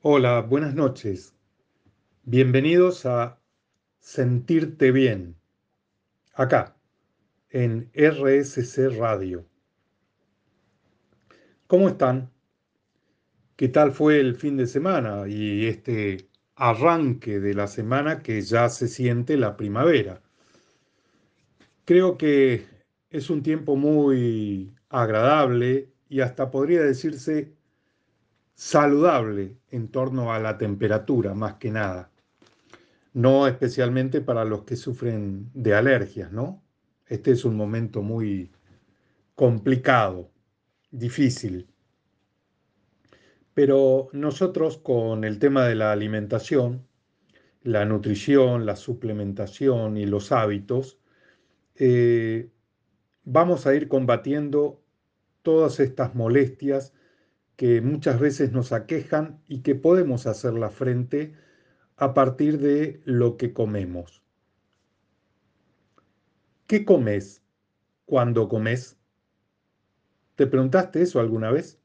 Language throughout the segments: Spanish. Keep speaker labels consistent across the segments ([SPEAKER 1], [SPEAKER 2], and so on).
[SPEAKER 1] Hola, buenas noches. Bienvenidos a Sentirte Bien, acá, en RSC Radio. ¿Cómo están? ¿Qué tal fue el fin de semana y este arranque de la semana que ya se siente la primavera? Creo que es un tiempo muy agradable y hasta podría decirse saludable en torno a la temperatura, más que nada. No especialmente para los que sufren de alergias, ¿no? Este es un momento muy complicado, difícil. Pero nosotros con el tema de la alimentación, la nutrición, la suplementación y los hábitos, eh, vamos a ir combatiendo todas estas molestias que muchas veces nos aquejan y que podemos hacer la frente a partir de lo que comemos. ¿Qué comes cuando comes? ¿Te preguntaste eso alguna vez?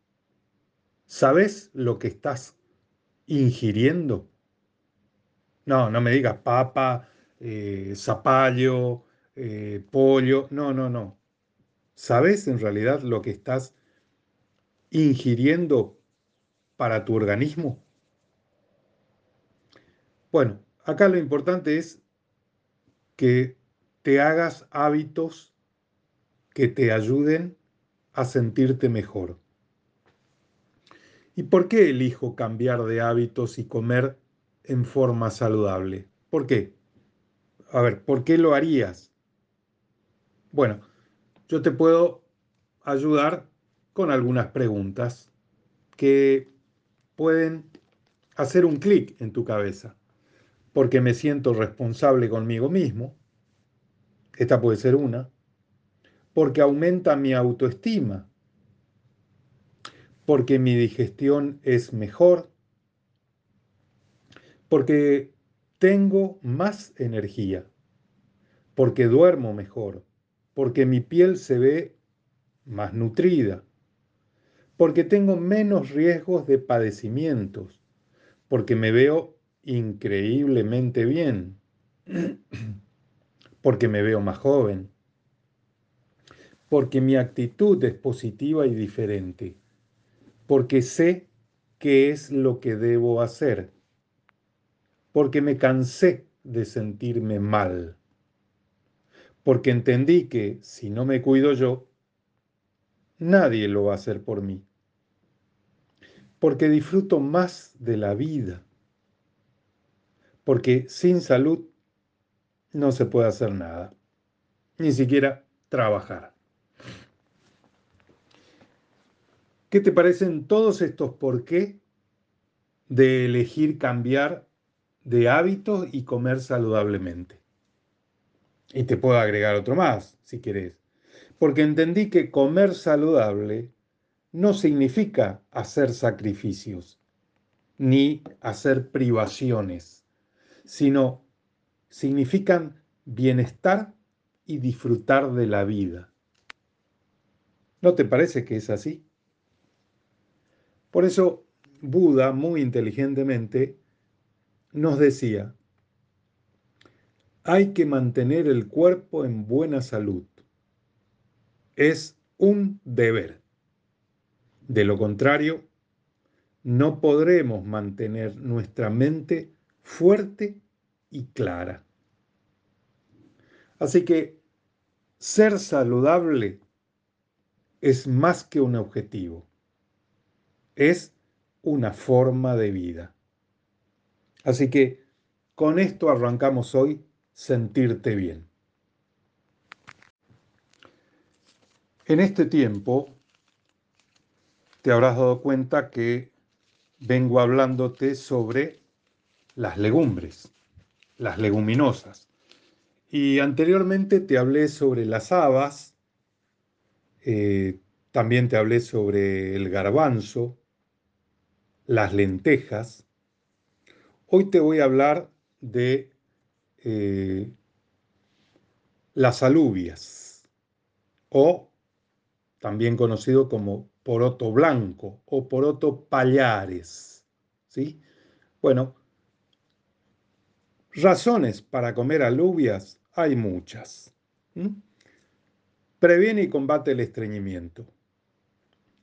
[SPEAKER 1] ¿Sabes lo que estás ingiriendo? No, no me digas papa, eh, zapallo, eh, pollo. No, no, no. ¿Sabes en realidad lo que estás ingiriendo para tu organismo? Bueno, acá lo importante es que te hagas hábitos que te ayuden a sentirte mejor. ¿Y por qué elijo cambiar de hábitos y comer en forma saludable? ¿Por qué? A ver, ¿por qué lo harías? Bueno, yo te puedo ayudar con algunas preguntas que pueden hacer un clic en tu cabeza, porque me siento responsable conmigo mismo, esta puede ser una, porque aumenta mi autoestima, porque mi digestión es mejor, porque tengo más energía, porque duermo mejor, porque mi piel se ve más nutrida, porque tengo menos riesgos de padecimientos, porque me veo increíblemente bien, porque me veo más joven, porque mi actitud es positiva y diferente, porque sé qué es lo que debo hacer, porque me cansé de sentirme mal, porque entendí que si no me cuido yo, nadie lo va a hacer por mí porque disfruto más de la vida, porque sin salud no se puede hacer nada, ni siquiera trabajar. ¿Qué te parecen todos estos por qué de elegir cambiar de hábitos y comer saludablemente? Y te puedo agregar otro más, si querés. Porque entendí que comer saludable no significa hacer sacrificios ni hacer privaciones, sino significan bienestar y disfrutar de la vida. ¿No te parece que es así? Por eso Buda muy inteligentemente nos decía, hay que mantener el cuerpo en buena salud. Es un deber. De lo contrario, no podremos mantener nuestra mente fuerte y clara. Así que ser saludable es más que un objetivo, es una forma de vida. Así que con esto arrancamos hoy sentirte bien. En este tiempo te habrás dado cuenta que vengo hablándote sobre las legumbres, las leguminosas. Y anteriormente te hablé sobre las habas, eh, también te hablé sobre el garbanzo, las lentejas. Hoy te voy a hablar de eh, las alubias, o también conocido como poroto blanco o poroto pallares. ¿sí? Bueno, razones para comer alubias hay muchas. Previene y combate el estreñimiento.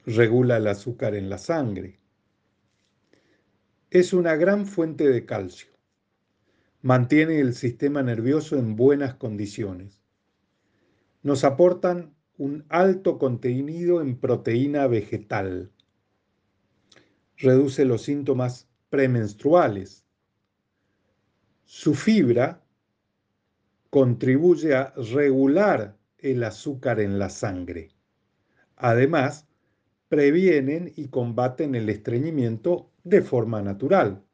[SPEAKER 1] Regula el azúcar en la sangre. Es una gran fuente de calcio. Mantiene el sistema nervioso en buenas condiciones. Nos aportan un alto contenido en proteína vegetal. Reduce los síntomas premenstruales. Su fibra contribuye a regular el azúcar en la sangre. Además, previenen y combaten el estreñimiento de forma natural.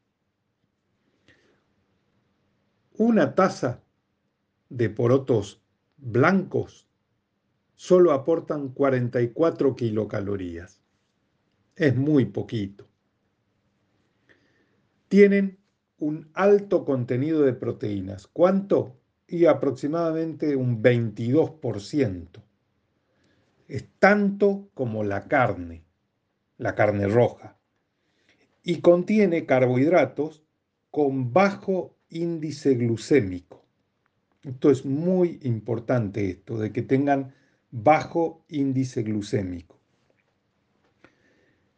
[SPEAKER 1] Una taza de porotos blancos solo aportan 44 kilocalorías. Es muy poquito. Tienen un alto contenido de proteínas. ¿Cuánto? Y aproximadamente un 22%. Es tanto como la carne, la carne roja. Y contiene carbohidratos con bajo índice glucémico. Esto es muy importante esto, de que tengan bajo índice glucémico.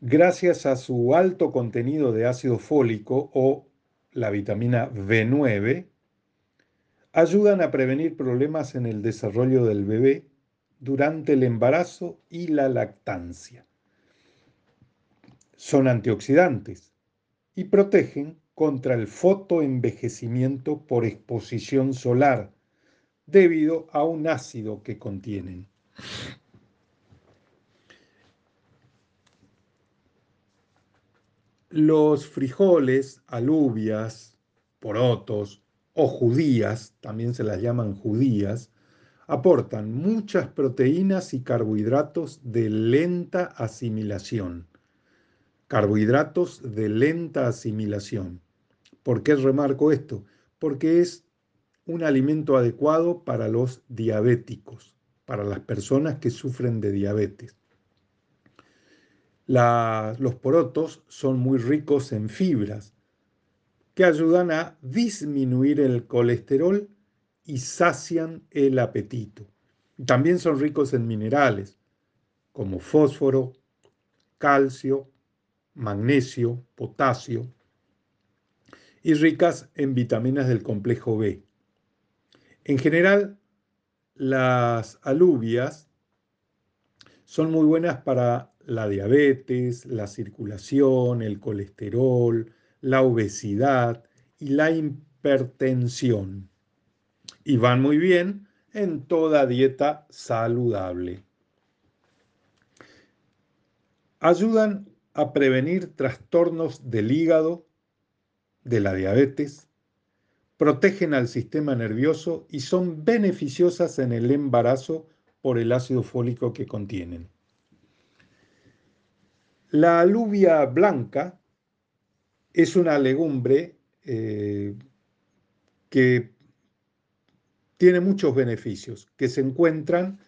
[SPEAKER 1] Gracias a su alto contenido de ácido fólico o la vitamina B9, ayudan a prevenir problemas en el desarrollo del bebé durante el embarazo y la lactancia. Son antioxidantes y protegen contra el fotoenvejecimiento por exposición solar debido a un ácido que contienen. Los frijoles, alubias, porotos o judías, también se las llaman judías, aportan muchas proteínas y carbohidratos de lenta asimilación. Carbohidratos de lenta asimilación. ¿Por qué remarco esto? Porque es un alimento adecuado para los diabéticos, para las personas que sufren de diabetes los porotos son muy ricos en fibras que ayudan a disminuir el colesterol y sacian el apetito. También son ricos en minerales como fósforo, calcio, magnesio, potasio y ricas en vitaminas del complejo B. En general, las alubias son muy buenas para la diabetes, la circulación, el colesterol, la obesidad y la hipertensión. Y van muy bien en toda dieta saludable. Ayudan a prevenir trastornos del hígado, de la diabetes, protegen al sistema nervioso y son beneficiosas en el embarazo por el ácido fólico que contienen. La alubia blanca es una legumbre eh, que tiene muchos beneficios que se encuentran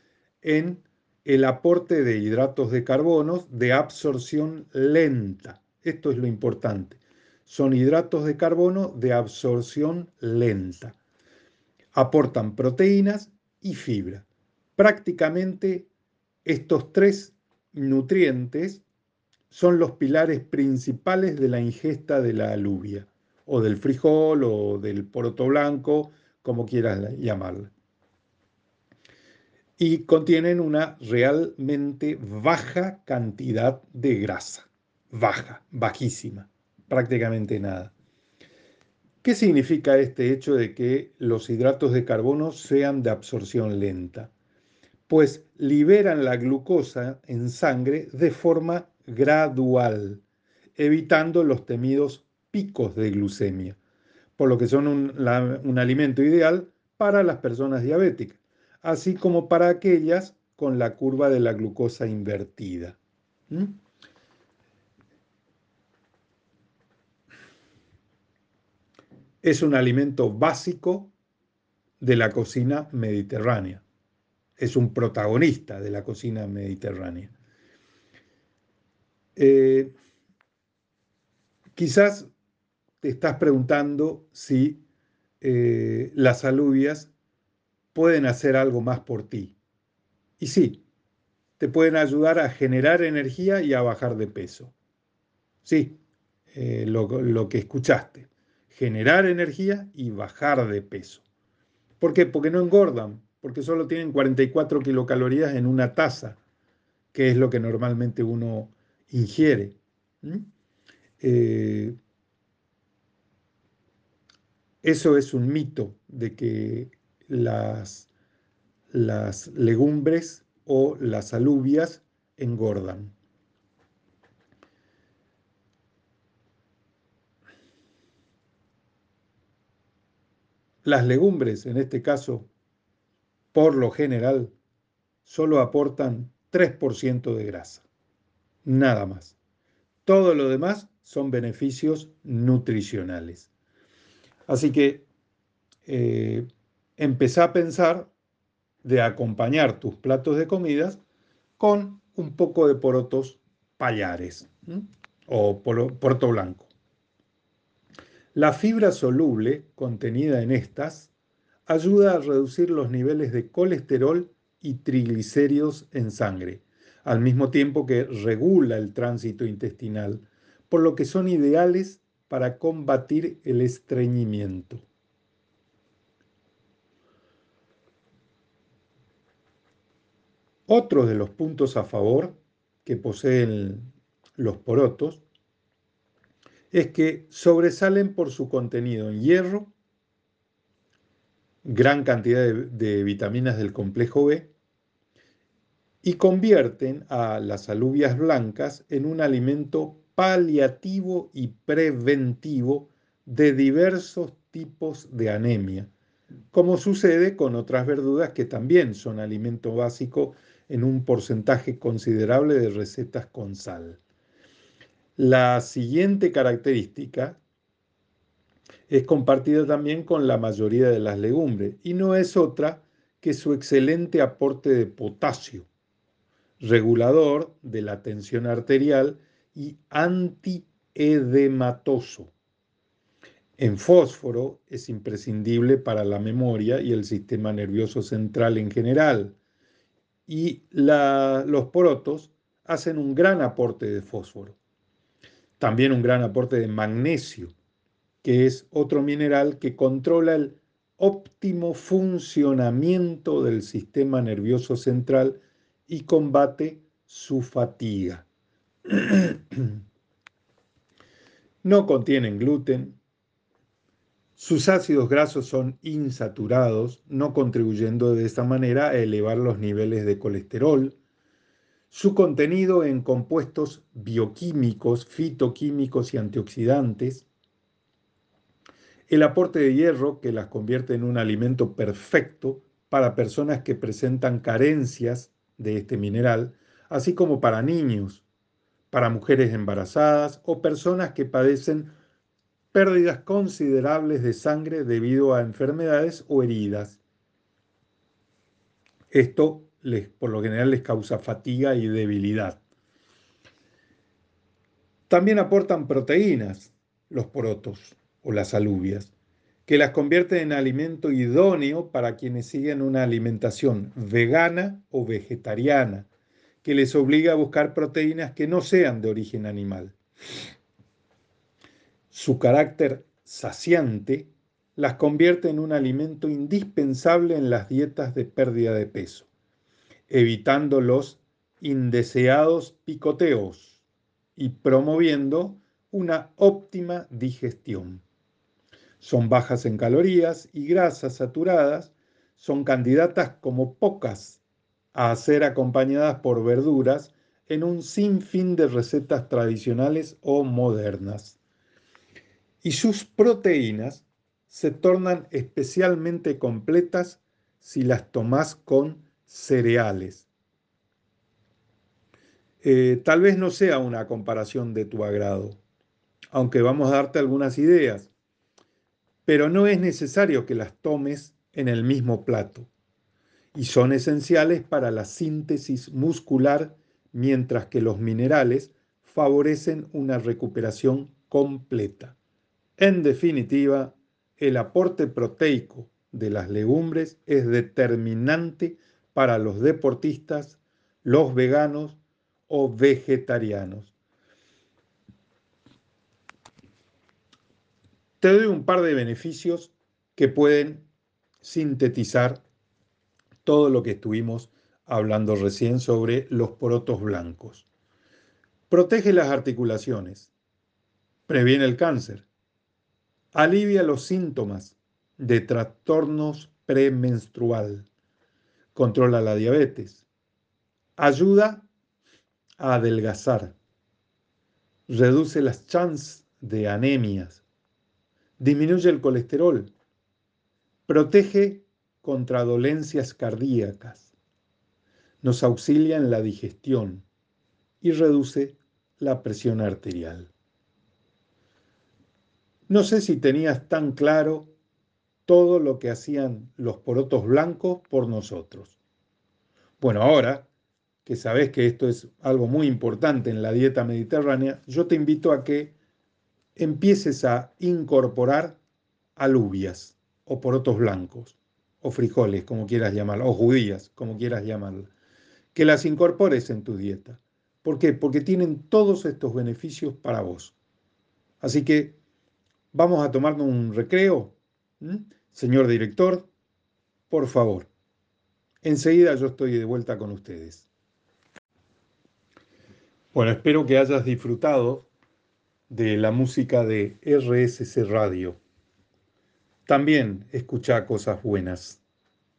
[SPEAKER 1] en el aporte de hidratos de carbono de absorción lenta. Esto es lo importante. Son hidratos de carbono de absorción lenta. Aportan proteínas y fibra. Prácticamente estos tres nutrientes son los pilares principales de la ingesta de la alubia, o del frijol, o del poroto blanco, como quieras llamarla. Y contienen una realmente baja cantidad de grasa, baja, bajísima, prácticamente nada. ¿Qué significa este hecho de que los hidratos de carbono sean de absorción lenta? Pues liberan la glucosa en sangre de forma gradual, evitando los temidos picos de glucemia, por lo que son un, alimento ideal para las personas diabéticas, así como para aquellas con la curva de la glucosa invertida. ¿Mm? Es un alimento básico de la cocina mediterránea. Es un protagonista de la cocina mediterránea. Eh, Quizás te estás preguntando si eh, las alubias pueden hacer algo más por ti. Y sí, te pueden ayudar a generar energía y a bajar de peso. Sí, eh, lo, que escuchaste. Generar energía y bajar de peso. ¿Por qué? Porque no engordan, porque solo tienen 44 kilocalorías en una taza, que es lo que normalmente uno ingiere. Eh, eso es un mito de que las, las legumbres o las alubias engordan. Las legumbres, en este caso, por lo general, solo aportan 3% de grasa, nada más. Todo lo demás son beneficios nutricionales. Así que eh, empezá a pensar de acompañar tus platos de comidas con un poco de porotos payares o porto blanco. La fibra soluble contenida en estas ayuda a reducir los niveles de colesterol y triglicéridos en sangre, al mismo tiempo que regula el tránsito intestinal, por lo que son ideales para combatir el estreñimiento. Otro de los puntos a favor que poseen los porotos es que sobresalen por su contenido en hierro, gran cantidad de, vitaminas del complejo B, y convierten a las alubias blancas en un alimento paliativo y preventivo de diversos tipos de anemia, como sucede con otras verduras que también son alimento básico en un porcentaje considerable de recetas con sal. La siguiente característica es compartida también con la mayoría de las legumbres y no es otra que su excelente aporte de potasio, regulador de la tensión arterial y antiedematoso. En fósforo es imprescindible para la memoria y el sistema nervioso central en general. Y los porotos hacen un gran aporte de fósforo. También un gran aporte de magnesio, que es otro mineral que controla el óptimo funcionamiento del sistema nervioso central y combate su fatiga. No contienen gluten. Sus ácidos grasos son insaturados, no contribuyendo de esta manera a elevar los niveles de colesterol su contenido en compuestos bioquímicos, fitoquímicos y antioxidantes, el aporte de hierro que las convierte en un alimento perfecto para personas que presentan carencias de este mineral, así como para niños, para mujeres embarazadas o personas que padecen pérdidas considerables de sangre debido a enfermedades o heridas. Esto por lo general les causa fatiga y debilidad. También aportan proteínas los porotos o las alubias, que las convierten en alimento idóneo para quienes siguen una alimentación vegana o vegetariana, que les obliga a buscar proteínas que no sean de origen animal. Su carácter saciante las convierte en un alimento indispensable en las dietas de pérdida de peso evitando los indeseados picoteos y promoviendo una óptima digestión. Son bajas en calorías y grasas saturadas, son candidatas como pocas a ser acompañadas por verduras en un sinfín de recetas tradicionales o modernas. Y sus proteínas se tornan especialmente completas si las tomas con cereales. Eh, tal vez no sea una comparación de tu agrado, aunque vamos a darte algunas ideas, pero no es necesario que las tomes en el mismo plato y son esenciales para la síntesis muscular, mientras que los minerales favorecen una recuperación completa. En definitiva, el aporte proteico de las legumbres es determinante para los deportistas, los veganos o vegetarianos. Te doy un par de beneficios que pueden sintetizar todo lo que estuvimos hablando recién sobre los porotos blancos. Protege las articulaciones, previene el cáncer, alivia los síntomas de trastornos premenstrual, controla la diabetes, ayuda a adelgazar, reduce las chances de anemias, disminuye el colesterol, protege contra dolencias cardíacas, nos auxilia en la digestión y reduce la presión arterial. No sé si tenías tan claro todo lo que hacían los porotos blancos por nosotros. Bueno, ahora que sabes que esto es algo muy importante en la dieta mediterránea, yo te invito a que empieces a incorporar alubias o porotos blancos o frijoles, como quieras llamarlo, o judías, como quieras llamarlo, que las incorpores en tu dieta. ¿Por qué? Porque tienen todos estos beneficios para vos. Así que vamos a tomarnos un recreo. Señor director, por favor. Enseguida yo estoy de vuelta con ustedes. Bueno, espero que hayas disfrutado de la música de RSC Radio. También escucha cosas buenas,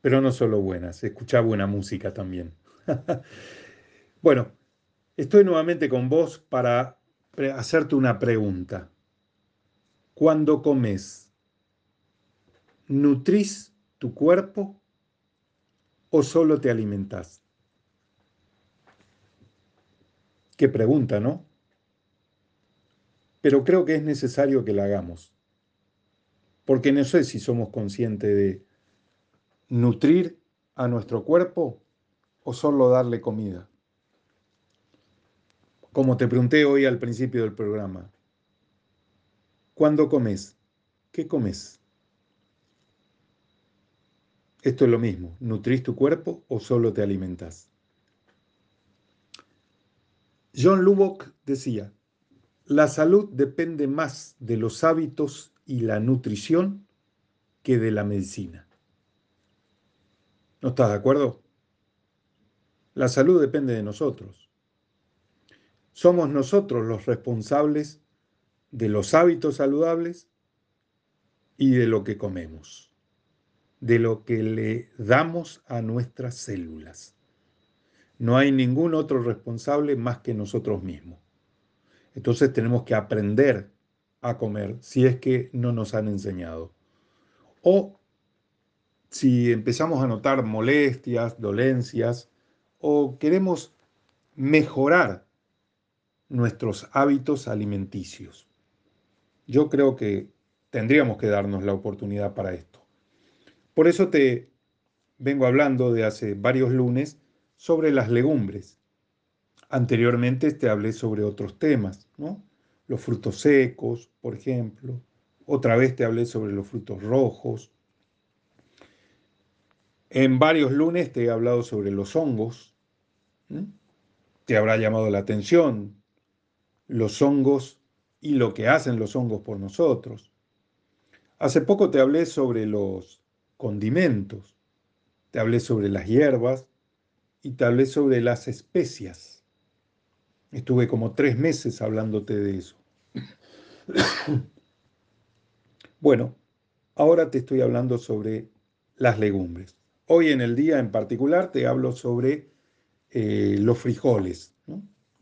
[SPEAKER 1] pero no solo buenas, escucha buena música también. bueno, estoy nuevamente con vos para hacerte una pregunta. Cuando comes, ¿nutrís tu cuerpo o solo te alimentas? Qué pregunta, ¿no? Pero creo que es necesario que la hagamos porque no sé si somos conscientes de nutrir a nuestro cuerpo o solo darle comida. Como te pregunté hoy al principio del programa, ¿cuándo comes? ¿Qué comes? Esto es lo mismo, ¿nutrís tu cuerpo o solo te alimentas? John Lubbock decía, la salud depende más de los hábitos y la nutrición que de la medicina. ¿No estás de acuerdo? La salud depende de nosotros. Somos nosotros los responsables de los hábitos saludables y de lo que comemos, de lo que le damos a nuestras células. No hay ningún otro responsable más que nosotros mismos. Entonces tenemos que aprender a comer si es que no nos han enseñado. O si empezamos a notar molestias, dolencias, o queremos mejorar nuestros hábitos alimenticios. Yo creo que tendríamos que darnos la oportunidad para esto. Por eso te vengo hablando de hace varios lunes sobre las legumbres. Anteriormente te hablé sobre otros temas, ¿no? los frutos secos, por ejemplo. Otra vez te hablé sobre los frutos rojos. En varios lunes te he hablado sobre los hongos. Te habrá llamado la atención los hongos y lo que hacen los hongos por nosotros. Hace poco te hablé sobre los condimentos, te hablé sobre las hierbas y te hablé sobre las especias. Estuve como tres meses hablándote de eso. Bueno, ahora te estoy hablando sobre las legumbres. Hoy en el día en particular te hablo sobre eh, los frijoles,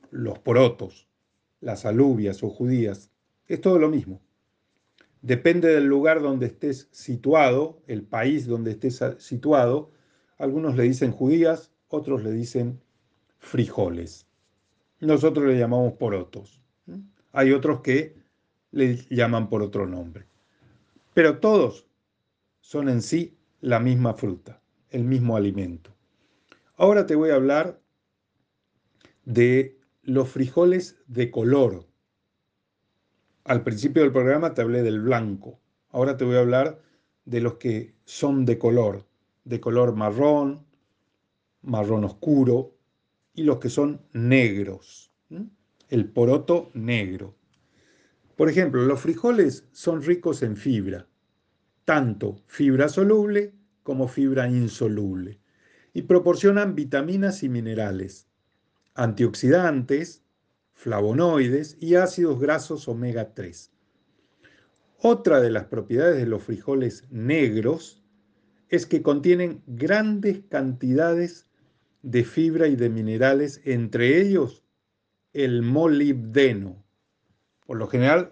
[SPEAKER 1] los porotos, las alubias o judías. Es todo lo mismo. Depende del lugar donde estés situado, el país donde estés situado. Algunos le dicen judías, otros le dicen frijoles. Nosotros le llamamos porotos. Hay otros que le llaman por otro nombre. Pero todos son en sí la misma fruta, el mismo alimento. Ahora te voy a hablar de los frijoles de color. Al principio del programa te hablé del blanco. Ahora te voy a hablar de los que son de color, de color marrón, marrón oscuro, y los que son negros. El poroto negro. Por ejemplo, los frijoles son ricos en fibra, tanto fibra soluble como fibra insoluble, y proporcionan vitaminas y minerales, antioxidantes, flavonoides y ácidos grasos omega 3. Otra de las propiedades de los frijoles negros es que contienen grandes cantidades de fibra y de minerales, entre ellos el molibdeno. Por lo general,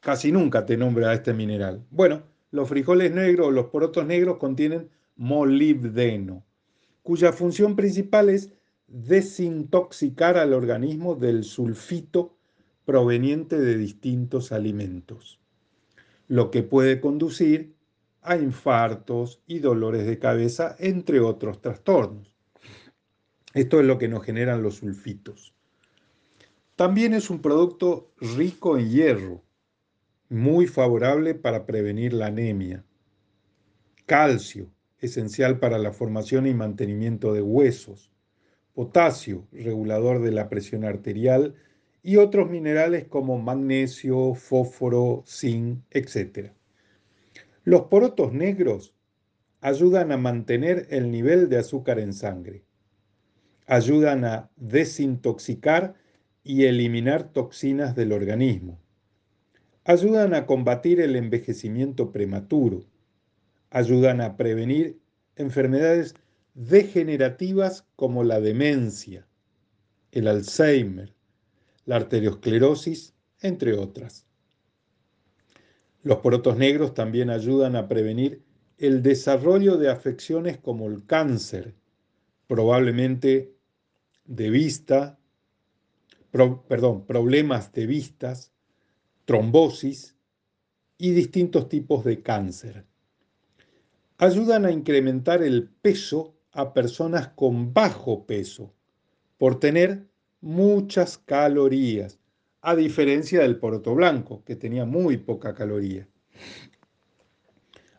[SPEAKER 1] casi nunca te nombra este mineral. Bueno, los frijoles negros o los porotos negros contienen molibdeno, cuya función principal es desintoxicar al organismo del sulfito proveniente de distintos alimentos, lo que puede conducir a infartos y dolores de cabeza, entre otros trastornos. Esto es lo que nos generan los sulfitos. También es un producto rico en hierro, muy favorable para prevenir la anemia. Calcio, esencial para la formación y mantenimiento de huesos potasio, regulador de la presión arterial, y otros minerales como magnesio, fósforo, zinc, etc. Los porotos negros ayudan a mantener el nivel de azúcar en sangre, ayudan a desintoxicar y eliminar toxinas del organismo, ayudan a combatir el envejecimiento prematuro, ayudan a prevenir enfermedades degenerativas como la demencia, el Alzheimer, la arteriosclerosis, entre otras. Los porotos negros también ayudan a prevenir el desarrollo de afecciones como el cáncer, probablemente de vista, perdón, problemas de vistas, trombosis y distintos tipos de cáncer. Ayudan a incrementar el peso a personas con bajo peso por tener muchas calorías, a diferencia del poroto blanco, que tenía muy poca caloría.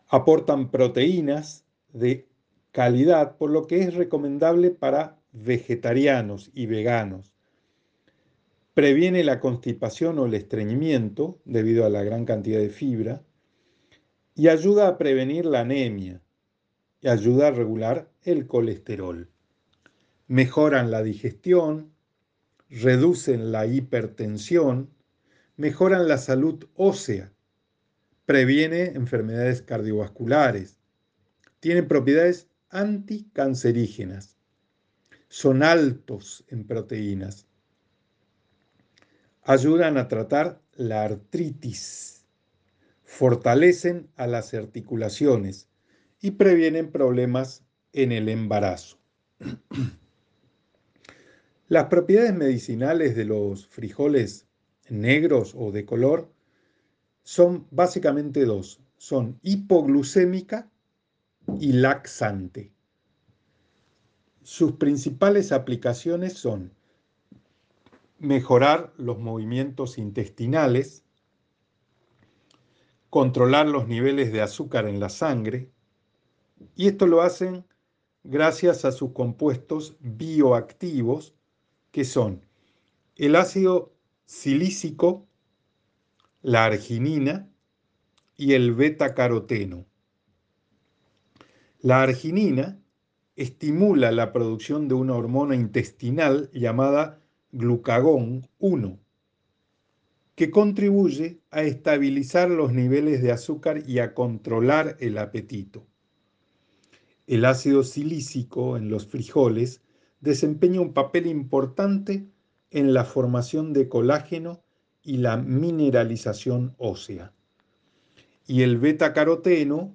[SPEAKER 1] Aportan proteínas de calidad, por lo que es recomendable para vegetarianos y veganos. Previene la constipación o el estreñimiento debido a la gran cantidad de fibra y ayuda a prevenir la anemia y ayuda a regular el colesterol. Mejoran la digestión, reducen la hipertensión, mejoran la salud ósea, previene enfermedades cardiovasculares, tienen propiedades anticancerígenas, son altos en proteínas, ayudan a tratar la artritis, fortalecen a las articulaciones y previenen problemas en el embarazo. Las propiedades medicinales de los frijoles negros o de color son básicamente dos. Son hipoglucémica y laxante. Sus principales aplicaciones son mejorar los movimientos intestinales, controlar los niveles de azúcar en la sangre, y esto lo hacen gracias a sus compuestos bioactivos, que son el ácido silícico, la arginina y el beta-caroteno. La arginina estimula la producción de una hormona intestinal llamada glucagón 1, que contribuye a estabilizar los niveles de azúcar y a controlar el apetito. El ácido silícico en los frijoles desempeña un papel importante en la formación de colágeno y la mineralización ósea. Y el beta-caroteno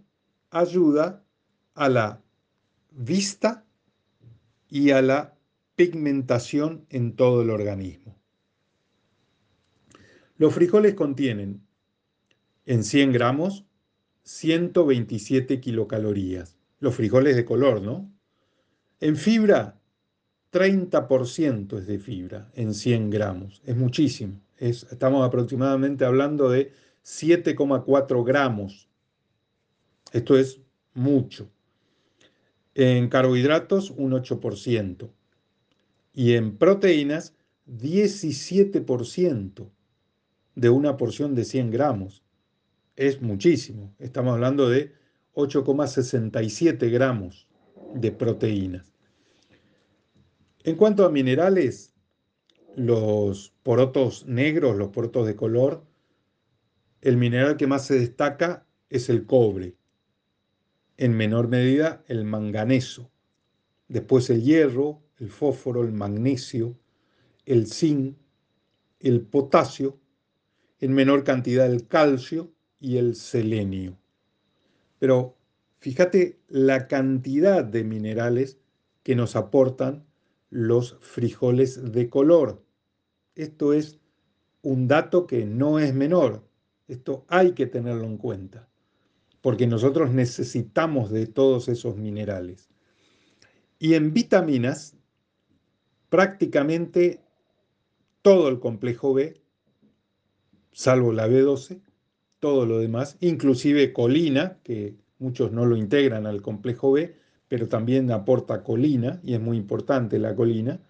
[SPEAKER 1] ayuda a la vista y a la pigmentación en todo el organismo. Los frijoles contienen en 100 gramos 127 kilocalorías los frijoles de color, ¿no? En fibra, 30% es de fibra en 100 gramos, es muchísimo, estamos aproximadamente hablando de 7,4 gramos. Esto es mucho. En carbohidratos, un 8%. Y en proteínas, 17% de una porción de 100 gramos. Es muchísimo. Estamos hablando de 8,67 gramos de proteínas. En cuanto a minerales, los porotos negros, los porotos de color, el mineral que más se destaca es el cobre, en menor medida el manganeso, después el hierro, el fósforo, el magnesio, el zinc, el potasio, en menor cantidad el calcio y el selenio. Pero fíjate la cantidad de minerales que nos aportan los frijoles de color. Esto es un dato que no es menor. Esto hay que tenerlo en cuenta, porque nosotros necesitamos de todos esos minerales. Y en vitaminas, prácticamente todo el complejo B, salvo la B12, todo lo demás, inclusive colina, que muchos no lo integran al complejo B, pero también aporta colina, y es muy importante la colina,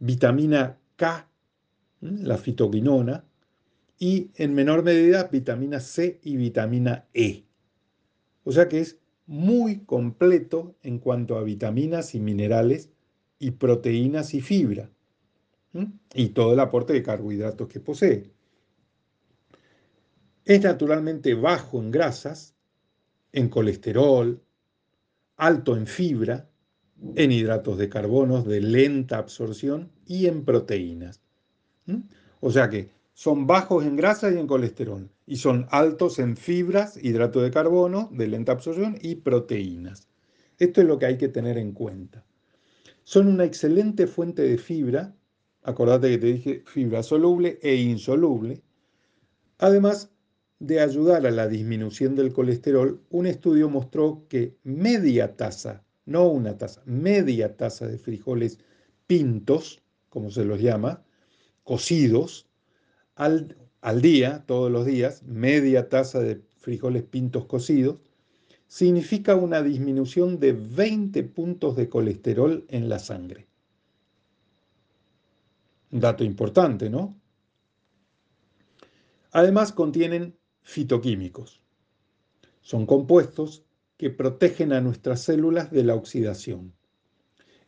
[SPEAKER 1] vitamina K, la fitoquinona, y en menor medida vitamina C y vitamina E. O sea que es muy completo en cuanto a vitaminas y minerales y proteínas y fibra, y todo el aporte de carbohidratos que posee. Es naturalmente bajo en grasas, en colesterol, alto en fibra, en hidratos de carbono de lenta absorción y en proteínas. O sea que son bajos en grasa y en colesterol y son altos en fibras, hidratos de carbono de lenta absorción y proteínas. Esto es lo que hay que tener en cuenta. Son una excelente fuente de fibra, acordate que te dije fibra soluble e insoluble. Además, de ayudar a la disminución del colesterol, un estudio mostró que media taza, no una taza, media taza de frijoles pintos, como se los llama, cocidos, al, al día, todos los días, media taza de frijoles pintos cocidos, significa una disminución de 20 puntos de colesterol en la sangre. Un dato importante, ¿no? Además contienen fitoquímicos. Son compuestos que protegen a nuestras células de la oxidación.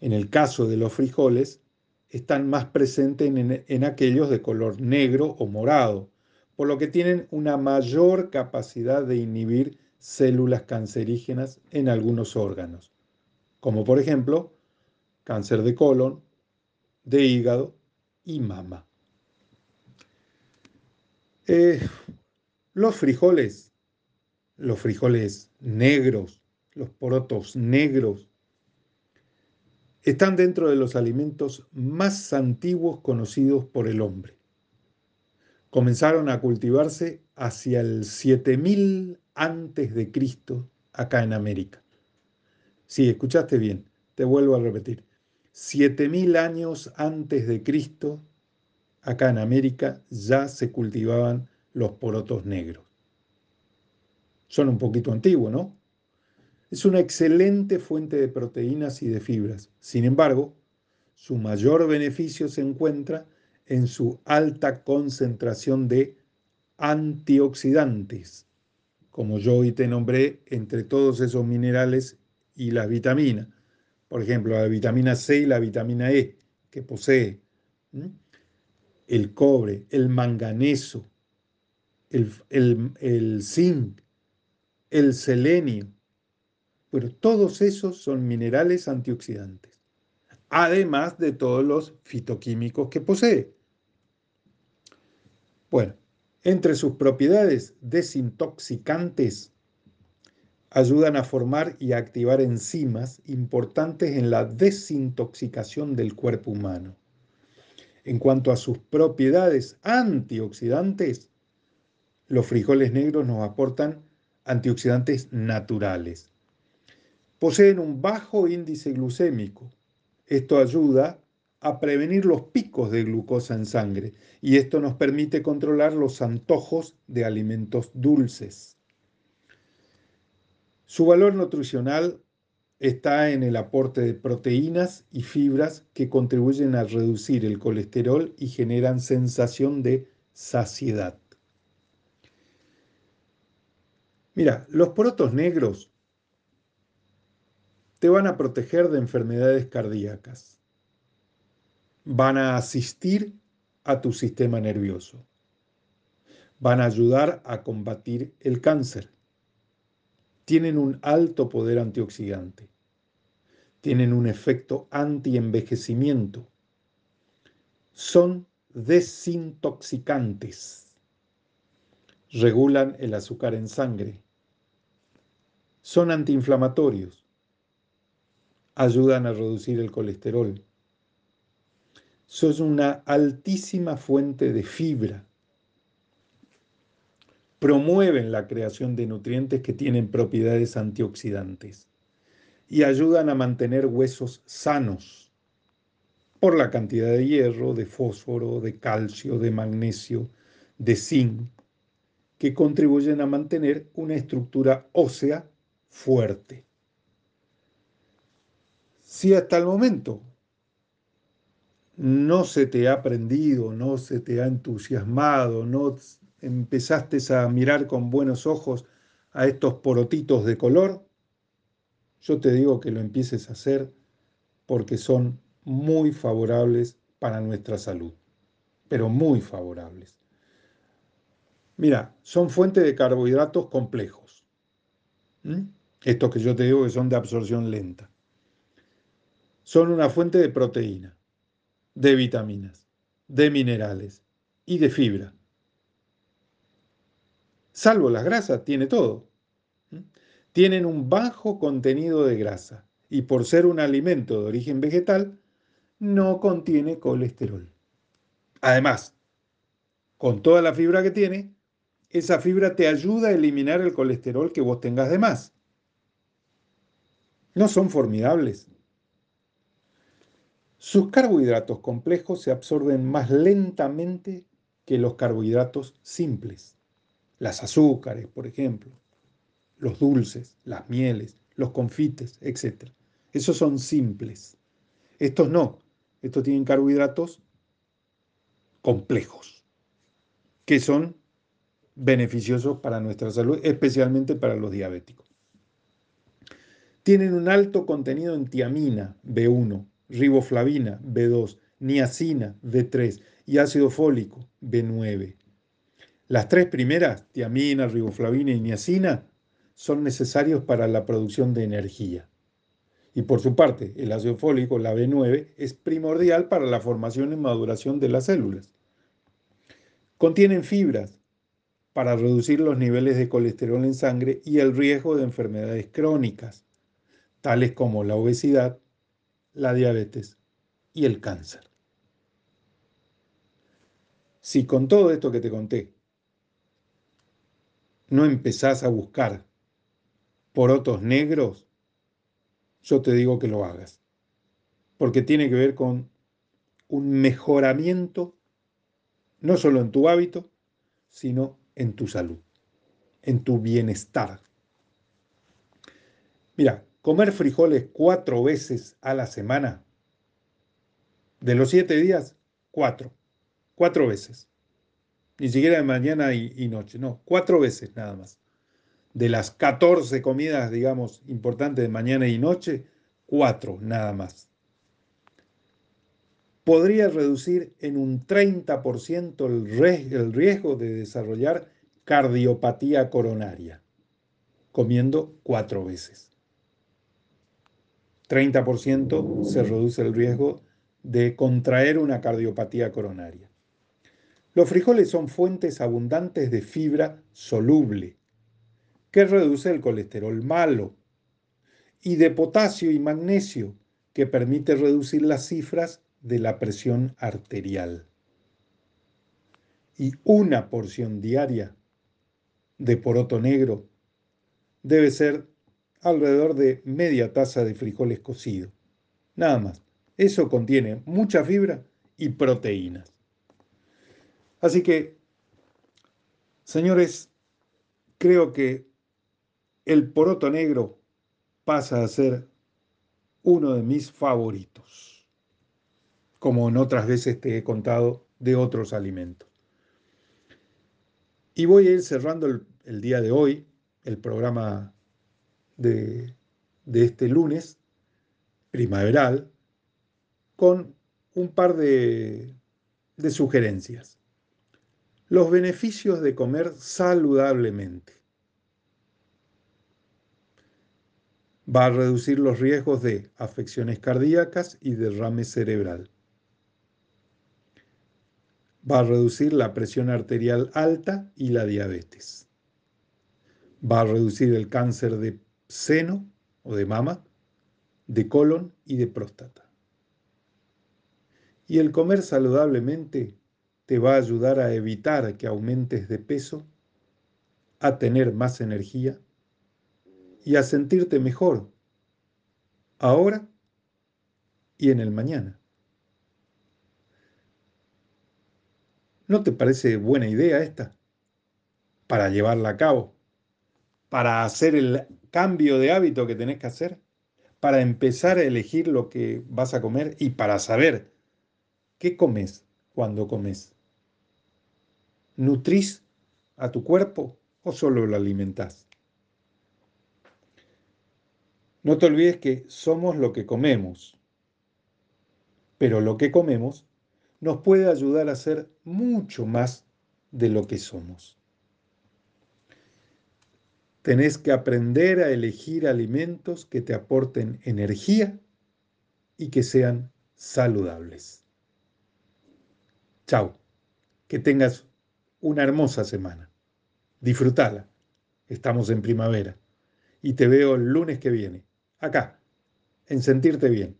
[SPEAKER 1] En el caso de los frijoles, están más presentes en, aquellos de color negro o morado, por lo que tienen una mayor capacidad de inhibir células cancerígenas en algunos órganos, como por ejemplo cáncer de colon, de hígado y mama. Eh, los frijoles, los frijoles negros, los porotos negros, están dentro de los alimentos más antiguos conocidos por el hombre. Comenzaron a cultivarse hacia el 7000 antes de Cristo acá en América. Sí, escuchaste bien, te vuelvo a repetir. 7000 años antes de Cristo acá en América ya se cultivaban los porotos negros. Son un poquito antiguos, ¿no? Es una excelente fuente de proteínas y de fibras. Sin embargo, su mayor beneficio se encuentra en su alta concentración de antioxidantes, como yo hoy te nombré entre todos esos minerales y las vitaminas. Por ejemplo, la vitamina C y la vitamina E que posee, el cobre, el manganeso, el, zinc, el selenio, pero todos esos son minerales antioxidantes, además de todos los fitoquímicos que posee. Bueno, entre sus propiedades desintoxicantes, ayudan a formar y activar enzimas importantes en la desintoxicación del cuerpo humano. En cuanto a sus propiedades antioxidantes, los frijoles negros nos aportan antioxidantes naturales. Poseen un bajo índice glucémico. Esto ayuda a prevenir los picos de glucosa en sangre y esto nos permite controlar los antojos de alimentos dulces. Su valor nutricional está en el aporte de proteínas y fibras que contribuyen a reducir el colesterol y generan sensación de saciedad. Mira, los porotos negros te van a proteger de enfermedades cardíacas. Van a asistir a tu sistema nervioso. Van a ayudar a combatir el cáncer. Tienen un alto poder antioxidante. Tienen un efecto antienvejecimiento. Son desintoxicantes. Regulan el azúcar en sangre. Son antiinflamatorios ayudan a reducir el colesterol. Son una altísima fuente de fibra. Promueven la creación de nutrientes que tienen propiedades antioxidantes y ayudan a mantener huesos sanos por la cantidad de hierro, de fósforo, de calcio, de magnesio, de zinc, que contribuyen a mantener una estructura ósea fuerte. Si hasta el momento no se te ha aprendido, no se te ha entusiasmado, no empezaste a mirar con buenos ojos a estos porotitos de color, yo te digo que lo empieces a hacer porque son muy favorables para nuestra salud, pero muy favorables. Mira, son fuente de carbohidratos complejos. Estos que yo te digo que son de absorción lenta son una fuente de proteína, de vitaminas, de minerales y de fibra. Salvo las grasas, tiene todo. Tienen un bajo contenido de grasa y por ser un alimento de origen vegetal, no contiene colesterol. Además, con toda la fibra que tiene, esa fibra te ayuda a eliminar el colesterol que vos tengas de más. ¿No son formidables? Sus carbohidratos complejos se absorben más lentamente que los carbohidratos simples. Las azúcares, por ejemplo, los dulces, las mieles, los confites, etc. Esos son simples. Estos no. Estos tienen carbohidratos complejos, que son beneficiosos para nuestra salud, especialmente para los diabéticos. Tienen un alto contenido en tiamina B1, riboflavina, B2, niacina, B3 y ácido fólico, B9. Las tres primeras, tiamina, riboflavina y niacina, son necesarios para la producción de energía. Y por su parte, el ácido fólico, la B9, es primordial para la formación y maduración de las células. Contienen fibras para reducir los niveles de colesterol en sangre y el riesgo de enfermedades crónicas, tales como la obesidad, la diabetes y el cáncer. Si con todo esto que te conté no empezás a buscar porotos negros, yo te digo que lo hagas, porque tiene que ver con un mejoramiento no solo en tu hábito, sino en tu salud, en tu bienestar. Mira, comer frijoles cuatro veces a la semana. De los siete días, cuatro. Cuatro veces. Ni siquiera de mañana y, noche, no, cuatro veces nada más. De las 14 comidas, digamos, importantes de mañana y noche, cuatro nada más. Podría reducir en un 30% el riesgo de desarrollar cardiopatía coronaria, comiendo cuatro veces. 30% se reduce el riesgo de contraer una cardiopatía coronaria. Los frijoles son fuentes abundantes de fibra soluble, que reduce el colesterol malo, y de potasio y magnesio, que permite reducir las cifras de la presión arterial. Y una porción diaria de poroto negro debe ser alrededor de media taza de frijoles cocidos. Nada más. Eso contiene mucha fibra y proteínas. Así que, señores, creo que el poroto negro pasa a ser uno de mis favoritos, como en otras veces te he contado de otros alimentos. Y voy a ir cerrando el, día de hoy, el programa de, este lunes primaveral, con un par de, de sugerencias. Los beneficios de comer saludablemente. Va a reducir los riesgos de afecciones cardíacas y derrame cerebral. Va a reducir la presión arterial alta y la diabetes. Va a reducir el cáncer de seno o de mama, de colon y de próstata. Y el comer saludablemente te va a ayudar a evitar que aumentes de peso, a tener más energía y a sentirte mejor ahora y en el mañana. ¿No te parece buena idea esta? Para llevarla a cabo, para hacer el cambio de hábito que tenés que hacer, para empezar a elegir lo que vas a comer y para saber qué comes cuando comes. ¿Nutrís a tu cuerpo o solo lo alimentás? No te olvides que somos lo que comemos, pero lo que comemos nos puede ayudar a ser mucho más de lo que somos. Tenés que aprender a elegir alimentos que te aporten energía y que sean saludables. Chao, que tengas una hermosa semana. Disfrutala. Estamos en primavera y te veo el lunes que viene acá, en Sentirte Bien,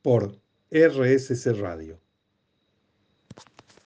[SPEAKER 1] por RSC Radio.